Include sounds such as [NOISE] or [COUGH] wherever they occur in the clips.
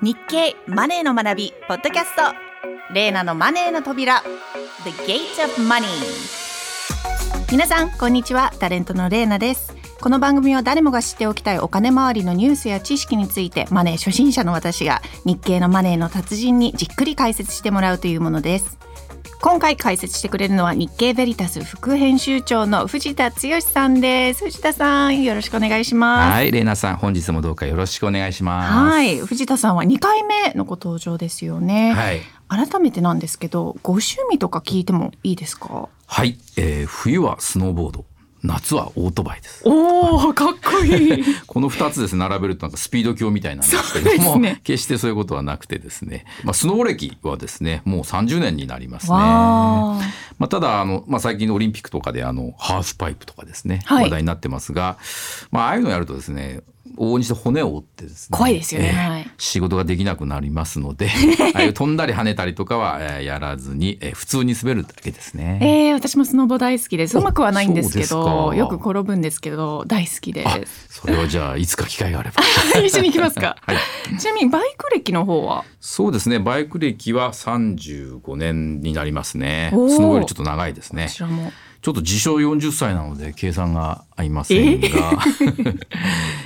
日経マネーの学びポッドキャスト。レーナのマネーの扉。The Gate of Money 皆さんこんにちは。タレントのレーナです。この番組は誰もが知っておきたいお金周りのニュースや知識についてマネー初心者の私が日経のマネーの達人にじっくり解説してもらうというものです。今回解説してくれるのは日経ベリタス副編集長の藤田剛さんです。藤田さんよろしくお願いします。はい、レイナさん、本日もどうかよろしくお願いします。はい藤田さんは2回目のご登場ですよね、はい、改めてなんですけどご趣味とか聞いてもいいですか？はい、えー冬はスノーボード、夏はオートバイです。おおかっこいい。[LAUGHS] この二つですね並べるとなんかスピード強みたいなんですけども、ね。決してそういうことはなくてですね、まあスノボ歴はですねもう30年になりますね。まあ、ただあの、まあ、最近のオリンピックとかであのハーフパイプとかですね、はい。話題になってますが、まあ、ああいうのやるとですね往々にして骨を折ってですね怖いですよね。えーはい。仕事ができなくなりますので [LAUGHS] ああいう飛んだり跳ねたりとかはえーやらずに、えー普通に滑るだけですね。えー、私もスノボ大好きです。うまくはないんですけどよく転ぶんですけど大好きであすそれはじゃあ [LAUGHS] いつか機会があれば。一緒に行きますか、[LAUGHS] はい。ちなみにバイク歴の方は？そうですね。バイク歴は35年になりますね。スノボよりちょっと長いですね。こ。ちらもちょっと自称40歳なので計算が合いませんが、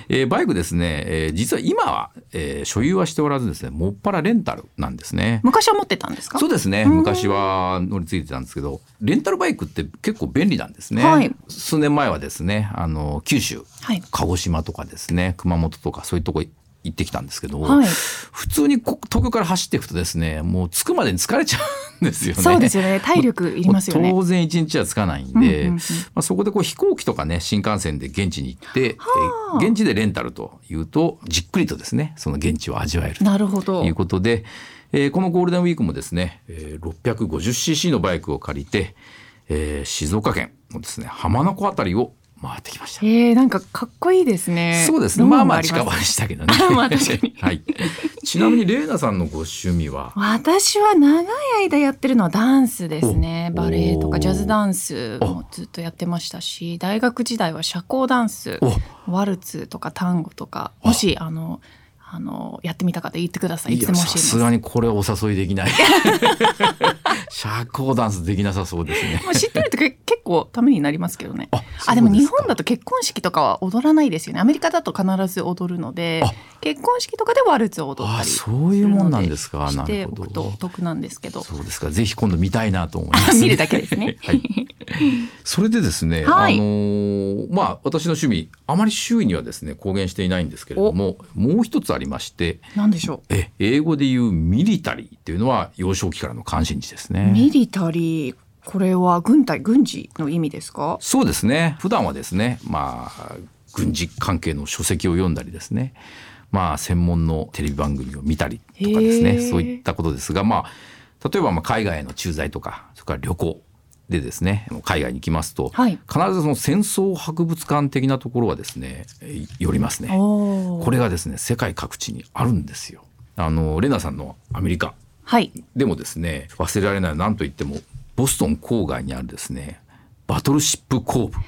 えー？[LAUGHS] バイクですね、えー実は今は、えー所有はしておらずですねもっぱらレンタルなんですね。昔は持ってたんですか？そうですね。ん。昔は乗り継いでたんですけどレンタルバイクって結構便利なんですね、はい。数年前はですねあの九州。はい。鹿児島とかですね熊本とかそういうとこ行ってきたんですけど、はい。普通にこ東京から走っていくとですねもう着くまでに疲れちゃうんですよね。そうですよね。体力いりますよね。当然一日はつかないんで、うんうんうん。まあ、そこでこう飛行機とかね新幹線で現地に行って、現地でレンタルというとじっくりとですねその現地を味わえるとなるほど。いうことで、えーこのゴールデンウィークもですね、えー 650cc のバイクを借りて、えー静岡県のですね浜名湖あたりを回ってきました。えー、なんかかっこいいですねそうですね。まあまあ近場でしたけどね。[LAUGHS] まあ確かに [LAUGHS] はい。ちなみにレイナさんのご趣味は？私は長い間やってるのはダンスですねおバレエとかジャズダンスもずっとやってましたし大学時代は社交ダンスおワルツとかタンゴとかもしあのあのやってみたかったら言ってくださいいつでもさすがにこれはお誘いできない。[LAUGHS] [LAUGHS] 社交ダンスできなさそうですね。まあ知ってるとけ結構ためになりますけどね。ああでも日本だと結婚式とかは踊らないですよね。アメリカだと必ず踊るのであ。結婚式とかでワルツを踊ったありそういうもんなんですか。しておくとお得なんですけど。そうですか。ぜひ今度見たいなと思います、[LAUGHS] 見るだけですね。[LAUGHS] はい。それでですね、はい。あのーまあ私の趣味あまり周囲にはですね公言していないんですけれども、もう一つありまして、なんでしょえ英語で言うミリタリーっていうのは幼少期からの関心事ですうね。ミリタリーこれは軍隊軍事の意味ですか？そうですね。普段はですねまあ軍事関係の書籍を読んだりですね。まあ専門のテレビ番組を見たりとかですへねー。そういったことですがまあ例えばまあ海外への駐在とかそれから旅行でですね海外に行きますと、はい。必ずその戦争博物館的なところはですねえ寄りますね。これがですね世界各地にあるんですよ。あのレナさんのアメリカはいでもですね忘れられない何といってもボストン郊外にあるですねバトルシップコーブ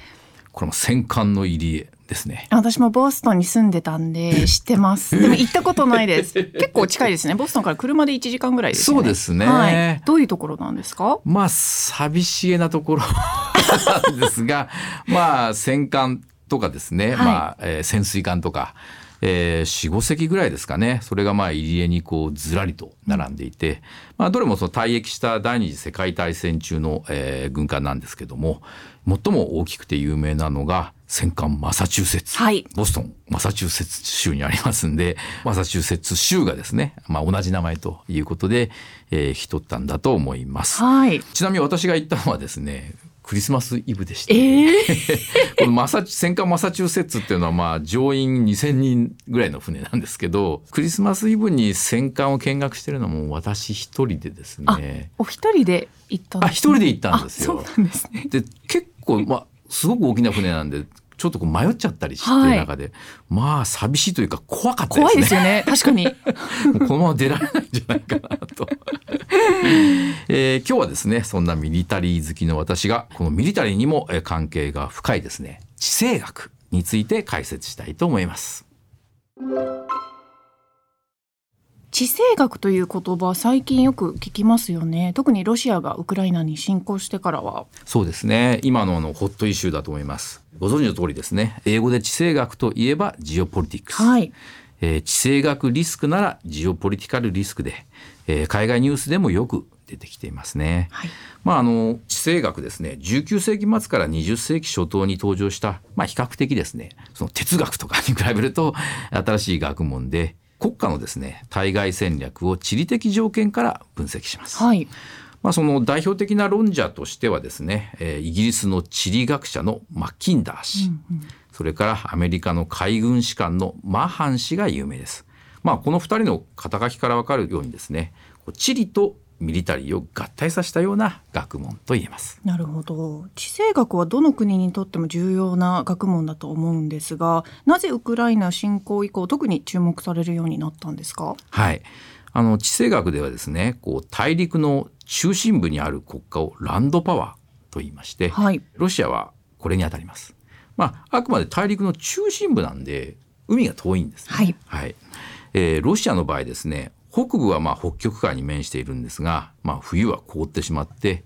これも戦艦の入り江ですね。私もボストンに住んでたんで知ってます。でも行ったことないです。[LAUGHS] 結構近いですね。ボストンから車で1時間ぐらいですよね。そうですねはい。どういうところなんですか？まあ寂しげなところなんですがまあ戦艦とかですね、はいまあ、えー潜水艦とか。えー、45隻ぐらいですかねそれがまあ入り江にこうずらりと並んでいて、まあ、どれもその退役した第二次世界大戦中の、えー軍艦なんですけども最も大きくて有名なのが戦艦マサチューセッツ、はいボストンマサチューセッツ州にありますんでマサチューセッツ州がですね、まあ、同じ名前ということで、えー、引き取ったんだと思います。はい。ちなみに私が行ったのはですねクリスマスイブでして、ええ [LAUGHS] このマサチ戦艦マサチューセッツっていうのはまあ乗員2,000人ぐらいの船なんですけどクリスマスイブに戦艦を見学してるのも私一人でですあね、お一人で行ったんです、ね。あ一人で行ったんですよあそうなんですね。で結構まあすごく大きな船なんでちょっとこう迷っちゃったりして、はい。中で。まあ寂しいというか怖かった怖いですね。ですよね。[LAUGHS] 確かに。このまま出られないんじゃないかなと、[LAUGHS] えー今日はですねそんなミリタリー好きの私がこのミリタリーにもえー関係が深いですね。地政学について解説したいと思います地地政学という言葉最近よく聞きますよね。特にロシアがウクライナに侵攻してからは。そうですね。今のあのホットイシューだと思います。ご存知の通りですね。英語で地政学といえばジオポリティクス、はい。えー地政学リスクならジオポリティカルリスクで、えー海外ニュースでもよく出てきていますね。はい。まあ、あの地政学ですね。19世紀末から20世紀初頭に登場した、まあ、比較的ですね。その哲学とかに比べると新しい学問で国家のですね対外戦略を地理的条件から分析します。はいまあ、その代表的な論者としてはですね、えーイギリスの地理学者のマッキンダー氏、それからアメリカの海軍士官のマハン氏が有名です。まあ、この2人の肩書きから分かるようにですね地理とミリタリーを合体させたような学問と言えます。なるほど地政学はどの国にとっても重要な学問だと思うんですがなぜウクライナ侵攻以降特に注目されるようになったんですか？はい、あの地政学ではですねこう大陸の中心部にある国家をランドパワーと言いまして、はいロシアはこれにあたります。まあ、あくまで大陸の中心部なんで海が遠いんですね。はいえーロシアの場合ですね北部はまあ北極海に面しているんですが、まあ、冬は凍ってしまって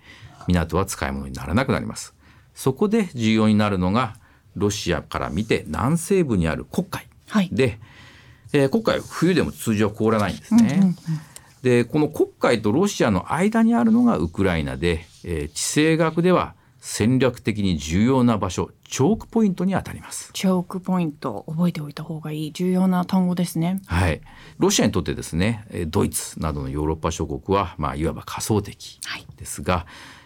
港は使い物にならなくなります。そこで重要になるのがロシアから見て南西部にある黒海はいで、えー黒海は冬でも通常は凍らないんですね。でこの黒海とロシアの間にあるのがウクライナで、えー地政学では戦略的に重要な場所チョークポイントにあたります。チョークポイント覚えておいた方がいい重要な単語ですねはい、ロシアにとってですねえードイツなどのヨーロッパ諸国は、まあ、いわば仮想敵はいですが、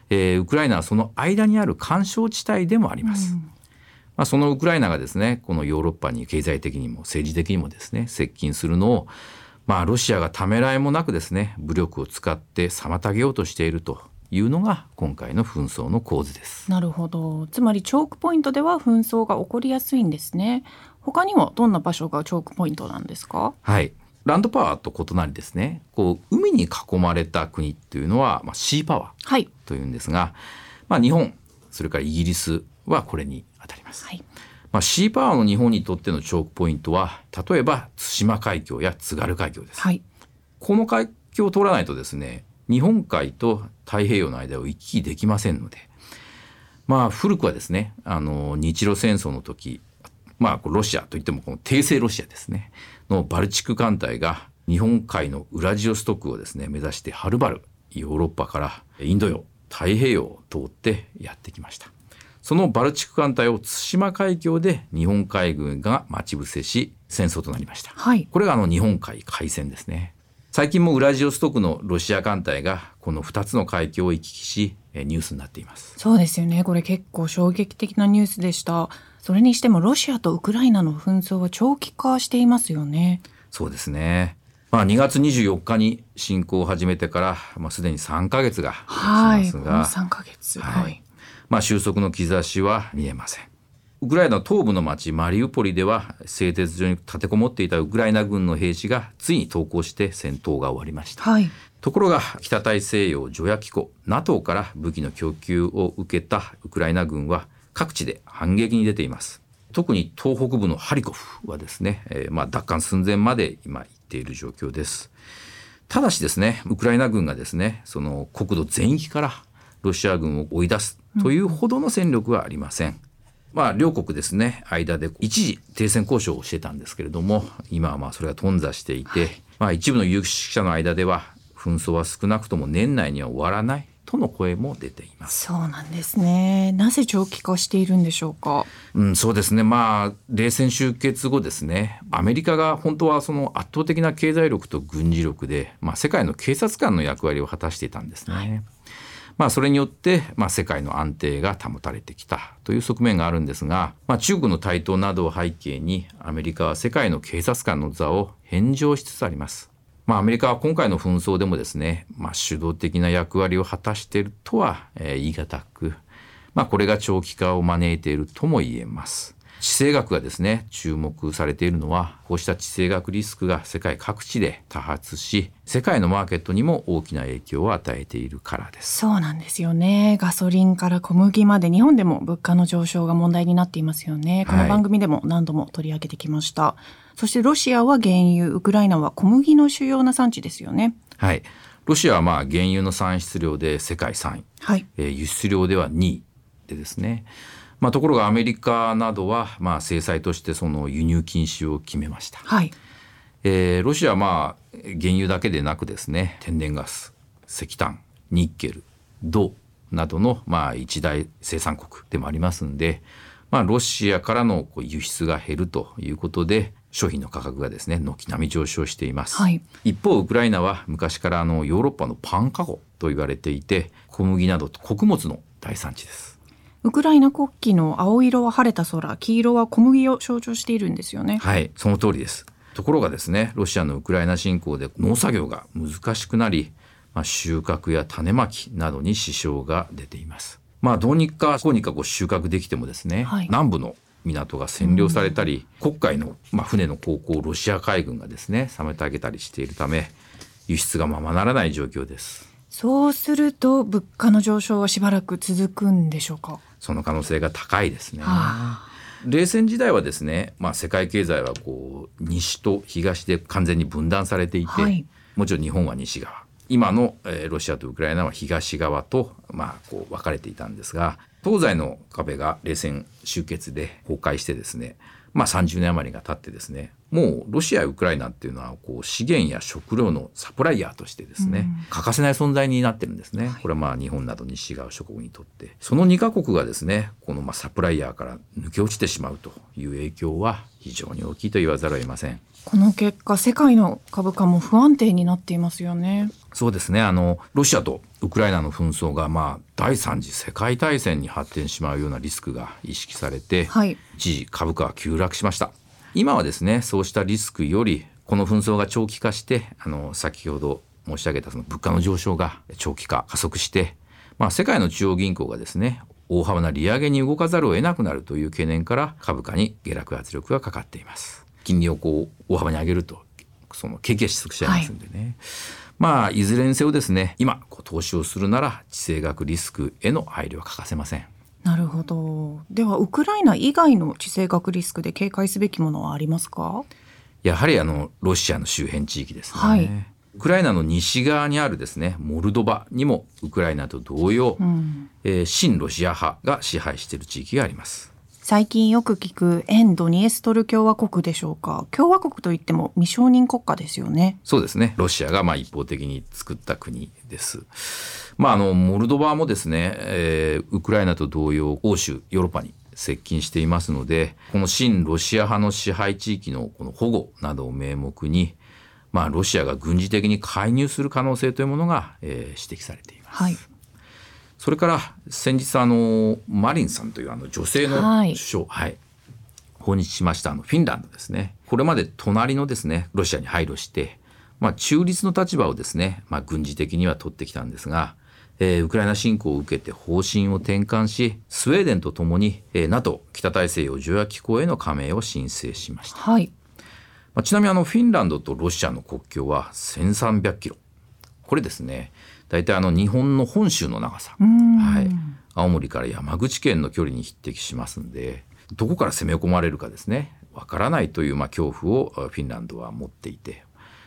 えーウクライナはその間にある干渉地帯でもあります。まあ、そのウクライナがですねこのヨーロッパに経済的にも政治的にもですね接近するのを、まあ、ロシアがためらいもなくですね武力を使って妨げようとしているというのが今回の紛争の構図です。なるほど。つまりチョークポイントでは紛争が起こりやすいんですね。他にもどんな場所がチョークポイントなんですか？はい、ランドパワーと異なりですね。こう海に囲まれた国っていうのは、まあ、シーパワーはい。というんですが、まあ、日本それからイギリスはこれに当たります。はい。まあ、シーパワーの日本にとってのチョークポイントは例えば対馬海峡や津軽海峡です。はい。この海峡を通らないとですね日本海と太平洋の間を行き来できませんのでまあ古くはですねあの日露戦争の時まあロシアといってもこの帝政ロシアですねのバルチック艦隊が日本海のウラジオストクをですね目指してはるばるヨーロッパからインド洋太平洋を通ってやってきました。そのバルチック艦隊を対馬海峡で日本海軍が待ち伏せし戦争となりました。はいこれがあの日本海海戦ですね。最近もウラジオストクのロシア艦隊がこの2つの海峡を行き来しえーニュースになっています。そうですよね。これ結構衝撃的なニュースでした。それにしてもロシアとウクライナの紛争は長期化していますよね。そうですね。まあ2月24日に侵攻を始めてから、まあ、すでに3ヶ月が経ちますが、3ヶ月。はい。まあ、収束の兆しは見えません。ウクライナ東部の町マリウポリでは製鉄所に立てこもっていたウクライナ軍の兵士がついに投降して戦闘が終わりました。はい。ところが北大西洋条約機構 NATO から武器の供給を受けたウクライナ軍は各地で反撃に出ています。特に東北部のハリコフはですね、えーまあ奪還寸前まで今行っている状況です。ただしですねウクライナ軍がですねその国土全域からロシア軍を追い出すというほどの戦力はありません、まあ両国ですね間で一時停戦交渉をしてたんですけれども今はまあそれが頓挫していて、まあ一部の有識者の間では紛争は少なくとも年内には終わらないとの声も出ています。そうなんですねなぜ長期化しているんでしょうか？うん、そうですね。まあ冷戦終結後ですね、アメリカが本当はその圧倒的な経済力と軍事力で、まあ世界の警察官の役割を果たしていたんですね。まあそれによって、まあ、世界の安定が保たれてきたという側面があるんですが、まあ、中国の台頭などを背景にアメリカは世界の警察官の座を返上しつつあります。まあ、アメリカは今回の紛争でもですね、まあ、主導的な役割を果たしているとは、えー言い難く、まあ、これが長期化を招いているとも言えます。地政学がですね注目されているのはこうした地政学リスクが世界各地で多発し世界のマーケットにも大きな影響を与えているからです。そうなんですよね。ガソリンから小麦まで日本でも物価の上昇が問題になっていますよね。この番組でも何度も取り上げてきました、そしてロシアは原油ウクライナは小麦の主要な産地ですよね。はい。ロシアはまあ原油の産出量で世界3位、はい。えー輸出量では2位でですね、まあ、ところがアメリカなどはまあ制裁としてその輸入禁止を決めました、はい。えーロシアはまあ原油だけでなくですね天然ガス石炭ニッケル銅などのまあ一大生産国でもありますんで、まあ、ロシアからのこう輸出が減るということで商品の価格がですね軒並み上昇しています、はい。一方ウクライナは昔からあのヨーロッパのパンカゴと言われていて小麦など穀物の大産地ですウクライナ国旗の青色は晴れた空黄色は小麦を象徴しているんですよねはい、その通りです。ところがですね、ロシアのウクライナ侵攻で農作業が難しくなり、まあ、収穫や種まきなどに支障が出ています。まあ、どうにかこうにかこう収穫できてもですね、はい南部の港が占領されたり、黒海の、まあ、船の航行をロシア海軍がですね、妨げたりしているため、輸出がままならない状況です。そうすると物価の上昇はしばらく続くんでしょうか？その可能性が高いですね。は冷戦時代はですね、まあ、世界経済はこう西と東で完全に分断されていて、はい。もちろん日本は西側。今の、えーロシアとウクライナは東側と、まあ、こう分かれていたんですが東西の壁が冷戦終結で崩壊してですね、まあ、30年余りが経ってですねもうロシアやウクライナっていうのはこう資源や食料のサプライヤーとしてですね、欠かせない存在になってるんですね。これはまあ日本など西側諸国にとってその2カ国がですねこのまあサプライヤーから抜け落ちてしまうという影響は非常に大きいと言わざるを得ません。この結果世界の株価も不安定になっていますよねそうですね。あのロシアとウクライナの紛争が、まあ、第三次世界大戦に発展しまうようなリスクが意識されて、はい。一時株価は急落しました。今はですねそうしたリスクよりこの紛争が長期化してあの先ほど申し上げたその物価の上昇が長期化加速して、まあ、世界の中央銀行がですね大幅な利上げに動かざるを得なくなるという懸念から株価に下落圧力がかかっています。金利をこう大幅に上げるとその景気が失速しちゃいますんでね、まあいずれにせよですね今投資をするなら地政学リスクへの配慮は欠かせません。なるほど。ではウクライナ以外の地政学リスクで警戒すべきものはありますか？やはりあのロシアの周辺地域ですね、はい。ウクライナの西側にあるですねモルドバにもウクライナと同様、うん。えー親ロシア派が支配している地域があります最近よく聞く沿ドニエストル共和国でしょうか？共和国といっても未承認国家ですよね。そうですね。ロシアがまあ一方的に作った国です。まああのモルドバもですね、えーウクライナと同様欧州ヨーロッパに接近していますのでこの親ロシア派の支配地域のこの保護などを名目にまあロシアが軍事的に介入する可能性というものが、えー指摘されています、はいそれから先日あのマリンさんというあの女性のはい。首相、はい。訪日しましたあのフィンランドですね。これまで隣のですねロシアに配慮して、まあ、中立の立場をですね、まあ、軍事的には取ってきたんですが、えーウクライナ侵攻を受けて方針を転換しスウェーデンとともに、えー NATO 北大西洋条約機構への加盟を申請しました。はい。まあ、ちなみにあのフィンランドとロシアの国境は1300キロ。これですね大体あの日本の本州の長さ、はい、青森から山口県の距離に匹敵しますんでどこから攻め込まれるかですね。わからないというまあ恐怖をあフィンランドは持っていて、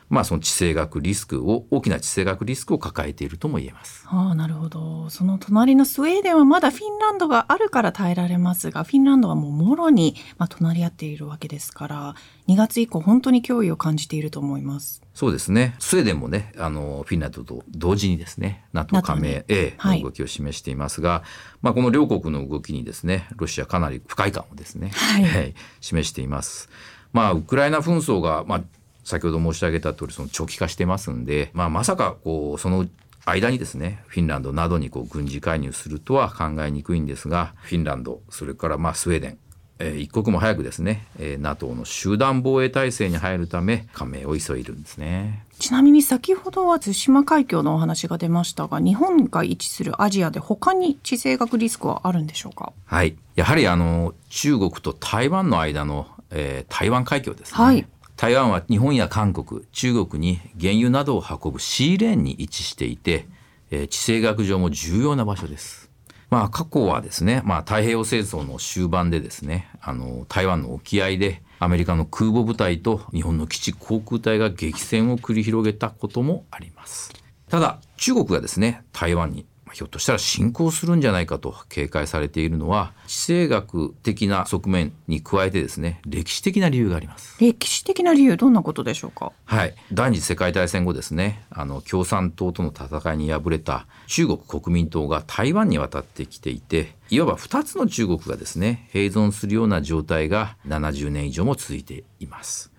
まあ、その地政学リスクを大きな地政学リスクを抱えているとも言えます。ああなるほどその隣のスウェーデンはまだフィンランドがあるから耐えられますがフィンランドはもうもろに、まあ、隣り合っているわけですから2月以降本当に脅威を感じていると思います。そうですねスウェーデンもねあのフィンランドと同時にですね NATO 加盟に A はいの動きを示していますが、まあ、この両国の動きにですねロシアかなり不快感をですね、はい示しています。まあ、ウクライナ紛争が、まあ、先ほど申し上げた通りその長期化してますんで、まあ、まさかこうその間にですねフィンランドなどにこう軍事介入するとは考えにくいんですがフィンランドそれからまあスウェーデンえー一刻も早くですね、えー NATO の集団防衛体制に入るため加盟を急いでるんですね。ちなみに先ほどは対馬海峡のお話が出ましたが日本が位置するアジアで他に地政学リスクはあるんでしょうか？はい、やはりあの中国と台湾の間の、えー台湾海峡ですね、はい台湾は日本や韓国中国に原油などを運ぶシーレーンに位置していて、えー地政学上も重要な場所です。まあ、過去はですね、まあ、太平洋戦争の終盤でですねあの台湾の沖合でアメリカの空母部隊と日本の基地航空隊が激戦を繰り広げたこともありますただ中国がですね台湾にひょっとしたら侵攻するんじゃないかと警戒されているのは地政学的な側面に加えてですね歴史的な理由があります。歴史的な理由どんなことでしょうか？はい。第二次世界大戦後ですねあの共産党との戦いに敗れた中国国民党が台湾に渡ってきていていわば2つの中国がですね併存するような状態が70年以上も続いています。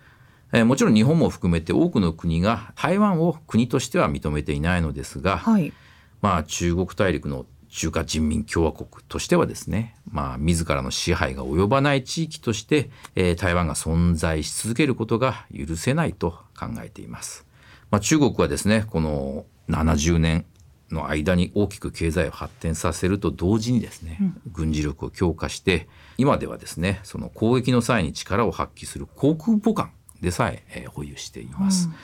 えもちろん日本も含めて多くの国が台湾を国としては認めていないのですが、はいまあ、中国大陸の中華人民共和国としてはですね、まあ、自らの支配が及ばない地域として、えー、台湾が存在し続けることが許せないと考えています。まあ、中国はですねこの70年の間に大きく経済を発展させると同時にですね、うん、軍事力を強化して今ではですねその攻撃の際に力を発揮する航空母艦でさええー、保有しています。うん、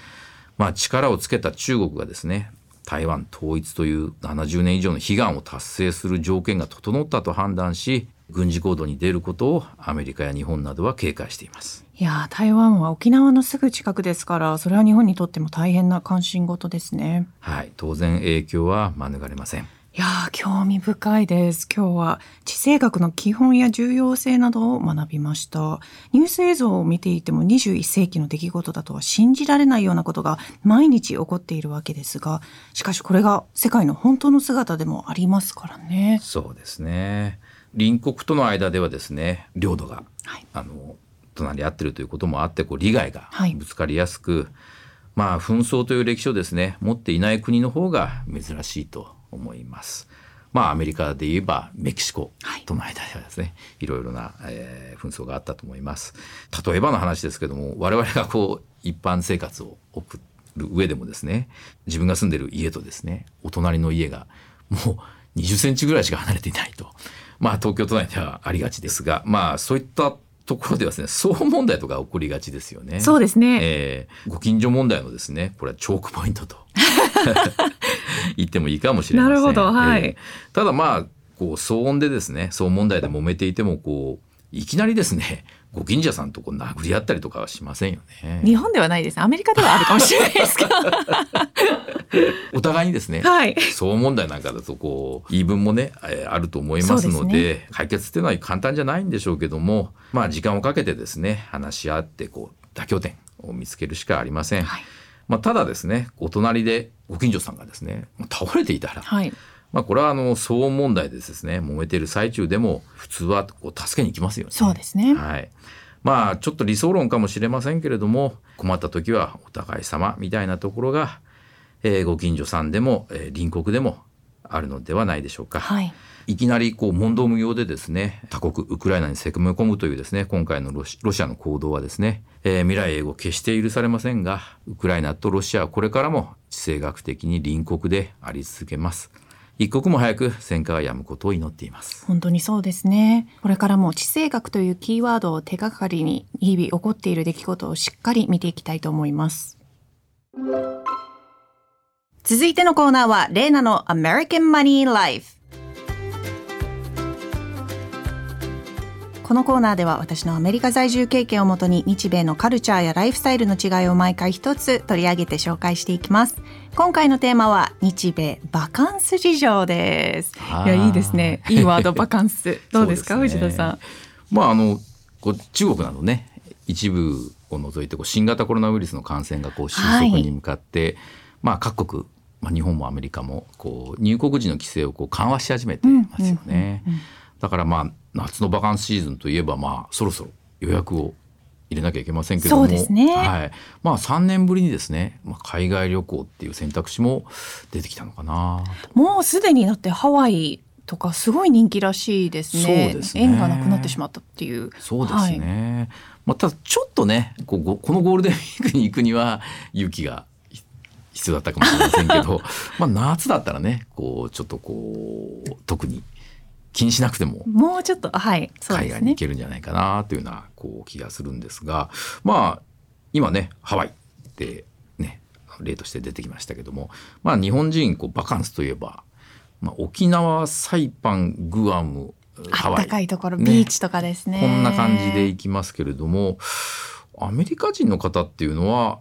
まあ、力をつけた中国がですね台湾統一という70年以上の悲願を達成する条件が整ったと判断し軍事行動に出ることをアメリカや日本などは警戒しています。いや台湾は沖縄のすぐ近くですからそれは日本にとっても大変な関心事ですね。はい当然影響は免れませんいや興味深いです。今日は地政学の基本や重要性などを学びました。ニュース映像を見ていても21世紀の出来事だとは信じられないようなことが毎日起こっているわけですが、しかしこれが世界の本当の姿でもありますからね。そうですね。隣国との間ではですね、領土が、はい、あの隣り合ってるということもあって、こう利害がぶつかりやすく、はい、まあ紛争という歴史をですね持っていない国の方が珍しいと思います。まあ、アメリカで言えばメキシコとの間ではですね、はい、いろいろな、えー、紛争があったと思います。例えばの話ですけども我々がこう一般生活を送る上でもですね自分が住んでる家とですねお隣の家がもう20センチぐらいしか離れていないと。まあ東京都内ではありがちですがまあそういったところではですね騒音問題とか起こりがちですよね。そうですね、えー、ご近所問題のですねこれはチョークポイントと [LAUGHS] 言ってもいいかもしれません。なるほど、はい、えー、ただまあこう騒音でですね騒音問題で揉めていてもこういきなりですね [LAUGHS] ご近所さんとこう殴り合ったりとかはしませんよね。日本ではないです。アメリカではあるかもしれないですか。[LAUGHS] お互いにですね、はい、騒音問題なんかだとこう言い分もね、えー、あると思いますので、ね、解決っていうのは簡単じゃないんでしょうけども、まあ時間をかけてですね話し合ってこう妥協点を見つけるしかありません。はい、まあただですねお隣でご近所さんがですね倒れていたら。はいまあ、これはあの騒音問題でですね揉めている最中でも普通はこう助けに行きますよね。そうですね、はい、まあちょっと理想論かもしれませんけれども困った時はお互い様みたいなところが、えー、ご近所さんでも、えー、隣国でもあるのではないでしょうか。はいいきなりこう問答無用でですね他国ウクライナに攻め込むというですね今回のロシアの行動はですね、えー、未来英語決して許されませんがウクライナとロシアはこれからも地政学的に隣国であり続けます。一刻も早く戦火が止むことを祈っています。本当にそうですね。これからも地政学というキーワードを手がかりに日々起こっている出来事をしっかり見ていきたいと思います。続いてのコーナーはレーナの American Money Life このコーナーでは私のアメリカ在住経験をもとに日米のカルチャーやライフスタイルの違いを毎回一つ取り上げて紹介していきます。今回のテーマは日米バカンス事情です。い。やいいですね。[LAUGHS] いいワードバカンス。[LAUGHS] どうですか？ね、藤田さん。まああのこう中国などね一部を除いてこう新型コロナウイルスの感染がこう収束に向かって、はい、まあ各国まあ、日本もアメリカもこう入国時の規制をこう緩和し始めてますよね。だからまあ夏のバカンスシーズンといえばまあそろそろ予約を入れなきゃいけませんけども、ね、はい、まあ3年ぶりにですね、まあ、海外旅行っていう選択肢も出てきたのかな。もうすでになってハワイとかすごい人気らしいですね。そうですね。縁がなくなってしまったっていう。そうですね。はい、まあ、ただちょっとねこのゴールデンウィークに行くには勇気が必要だったかもしれませんけど。[LAUGHS] まあ夏だったらねこうちょっとこう特に気にしなくても。もうちょっとはい海外に行けるんじゃないかなというようなこう気がするんですが。まあ今ねハワイってね例として出てきましたけども。まあ日本人こうバカンスといえば、まあ、沖縄サイパングアムハワイあったかいところ、ね。ビーチとかですね。こんな感じで行きますけれどもアメリカ人の方っていうのは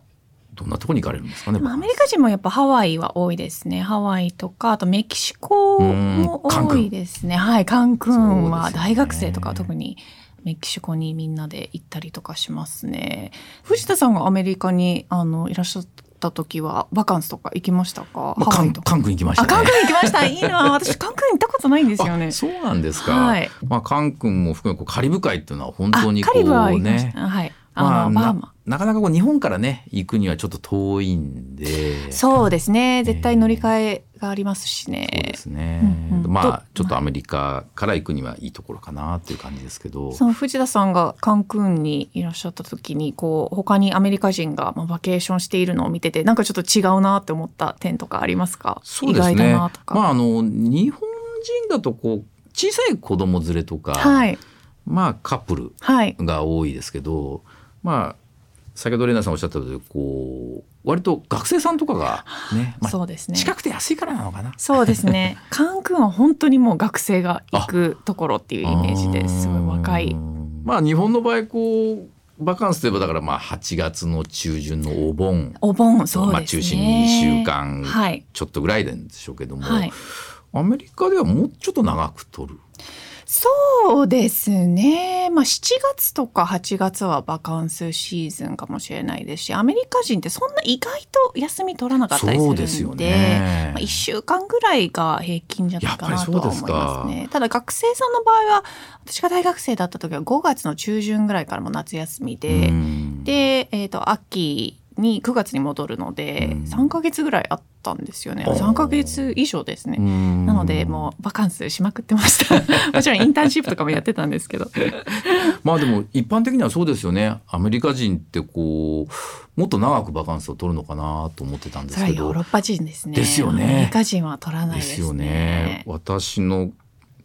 どんなところに行かれるんですかねまあアメリカ人もやっぱハワイは多いですね。ハワイとか、あとメキシコも多いですね。はい、カンクンは大学生とかは特にメキシコにみんなで行ったりとかしますね。藤田さんがアメリカにあのいらっしゃった時はバカンスとか行きましたか？まあ、カン。カンクン行きましたあ、ね。カンクン行きました。いいな。[LAUGHS] 私カンクン行ったことないんですよねあ。そうなんですか。はいまあカンクンも含めこうカリブ海っていうのは本当にこあカリブはう行きましね。た。はい。まあ、ななかなかこう日本からね行くにはちょっと遠いんで。そうですね。絶対乗り換えがありますしね。そうですね。うんうんまあどちょっとアメリカから行くにはいいところかなっていう感じですけど。その藤田さんがカンクンにいらっしゃった時にこう他にアメリカ人がまあバケーションしているのを見ててなんかちょっと違うなって思った点とかありますか？そうです意外ね。だなとか、まああの日本人だとこう小さい子供連れとか、はいまあカップルはい。が多いですけど、まあ先ほどレナさんおっしゃった通りこう割と学生さんとかがね、まあ、そうですね。近くて安いからなのかな。そうですね。[LAUGHS] カンクンは本当にもう学生が行くところっていうイメージですごい若い。まあ日本の場合こうバカンスといえばだからまあ8月の中旬のお盆。お盆そうまあ、ですね、中心に2週間はい。ちょっとぐらいなんでしょうけども、はい。アメリカではもうちょっと長く取る。そうですね。まあ7月とか8月はバカンスシーズンかもしれないですし、アメリカ人ってそんな意外と休み取らなかったりするんで、ですよねまあ、1週間ぐらいが平均じゃないかなとは思いますね。ただ学生さんの場合は、私が大学生だった時は5月の中旬ぐらいからも夏休みで、うんで、えっ、と、秋に9月に戻るので、うん3ヶ月ぐらいあったんですよね。おー3ヶ月以上ですね。ななのでもうバカンスしまくってました。[LAUGHS] もちろんインターンシップとかもやってたんですけど。[LAUGHS] まあでも一般的にはそうですよねアメリカ人ってこうもっと長くバカンスを取るのかなと思ってたんですけどヨーロッパ人ですね。ですよねアメリカ人は取らないですね。ですよね私の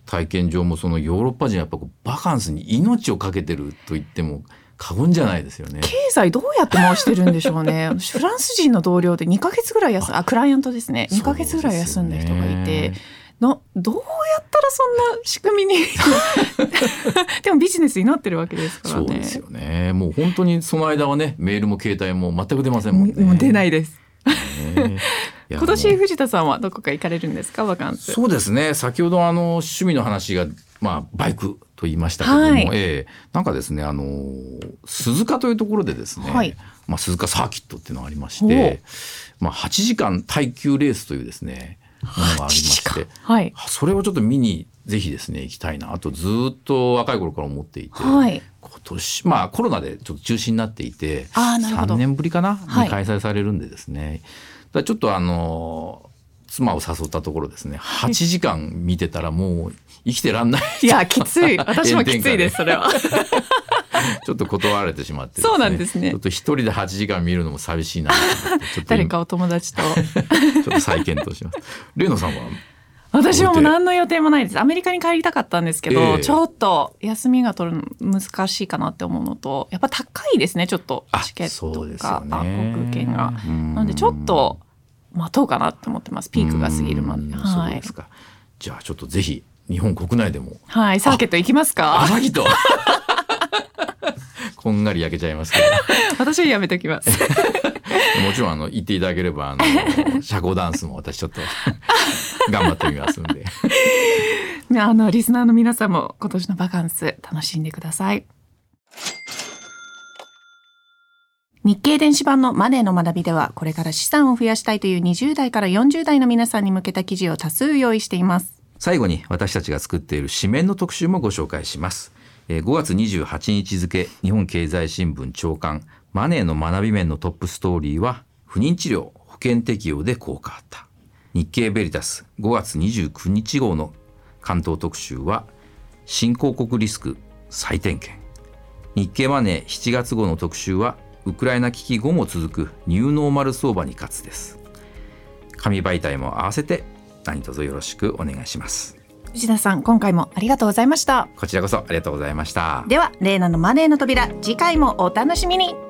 体験上もそのヨーロッパ人はやっぱバカンスに命をかけてると言っても過言じゃないですよね。経済どうやって回してるんでしょうね。私 [LAUGHS] フランス人の同僚で2ヶ月ぐらい休んあクライアントですね。2ヶ月ぐらい休んだ人がいて。などうやったらそんな仕組みに [LAUGHS] でもビジネスになってるわけですからね。そうですよね。もう本当にその間はねメールも携帯も全く出ませんもんね。もう出ないです。[LAUGHS] 今年藤田さんはどこか行かれるんですか？バカンス。そうですね先ほどあの趣味の話が、まあ、バイクと言いましたけども、はい。ええ。なんかですねあの鈴鹿というところでですね、はい。まあ、鈴鹿サーキットっていうのがありまして、まあ、8時間耐久レースというですねものがありましてはい。それをちょっと見にぜひですね行きたいなとずっと若い頃から思っていて、はい。今年まあコロナでちょっと中止になっていてあーなるほど。3年ぶりかな、はい。に開催されるんでですね。だちょっとあの妻を誘ったところですね8時間見てたらもう生きてらんないいや、きつい。私もきついです、それは。[LAUGHS] ちょっと断られてしまって、そうなんですねちょっと一人で8時間見るのも寂しいな誰かお友達と。[LAUGHS] ちょっと再検討します。レイノさんは？私はもう何の予定もないです。アメリカに帰りたかったんですけど、ええちょっと休みが取るの難しいかなって思うのと、やっぱ高いですね、ちょっとあチケットが、よね航空券が。うんなのでちょっと待とうかなって思ってます。ピークが過ぎるまで。うんはいそうで。すか。じゃあちょっとぜひ日本国内でもはい、サーキット行きますか？朝日と [LAUGHS] こんがり焼けちゃいますけど。[LAUGHS] 私はやめときます。[LAUGHS] もちろんあの言っていただければあの社交ダンスも私ちょっと頑張ってみますんで。あの、リスナーの皆さんも今年のバカンス楽しんでください。日経電子版のマネーの学びでは、これから資産を増やしたいという20代から40代の皆さんに向けた記事を多数用意しています。最後に私たちが作っている紙面の特集もご紹介します。5月28日付日本経済新聞長官マネーの学び面のトップストーリーは不妊治療保険適用で効果あった。日経ベリタス5月29日号の関東特集は新興国リスク再点検。日経マネー7月号の特集はウクライナ危機後も続くニューノーマル相場に勝つです。紙媒体も合わせて何卒よろしくお願いします。藤田さん、今回もありがとうございました。こちらこそありがとうございました。では、レーナのマネーの扉、次回もお楽しみに。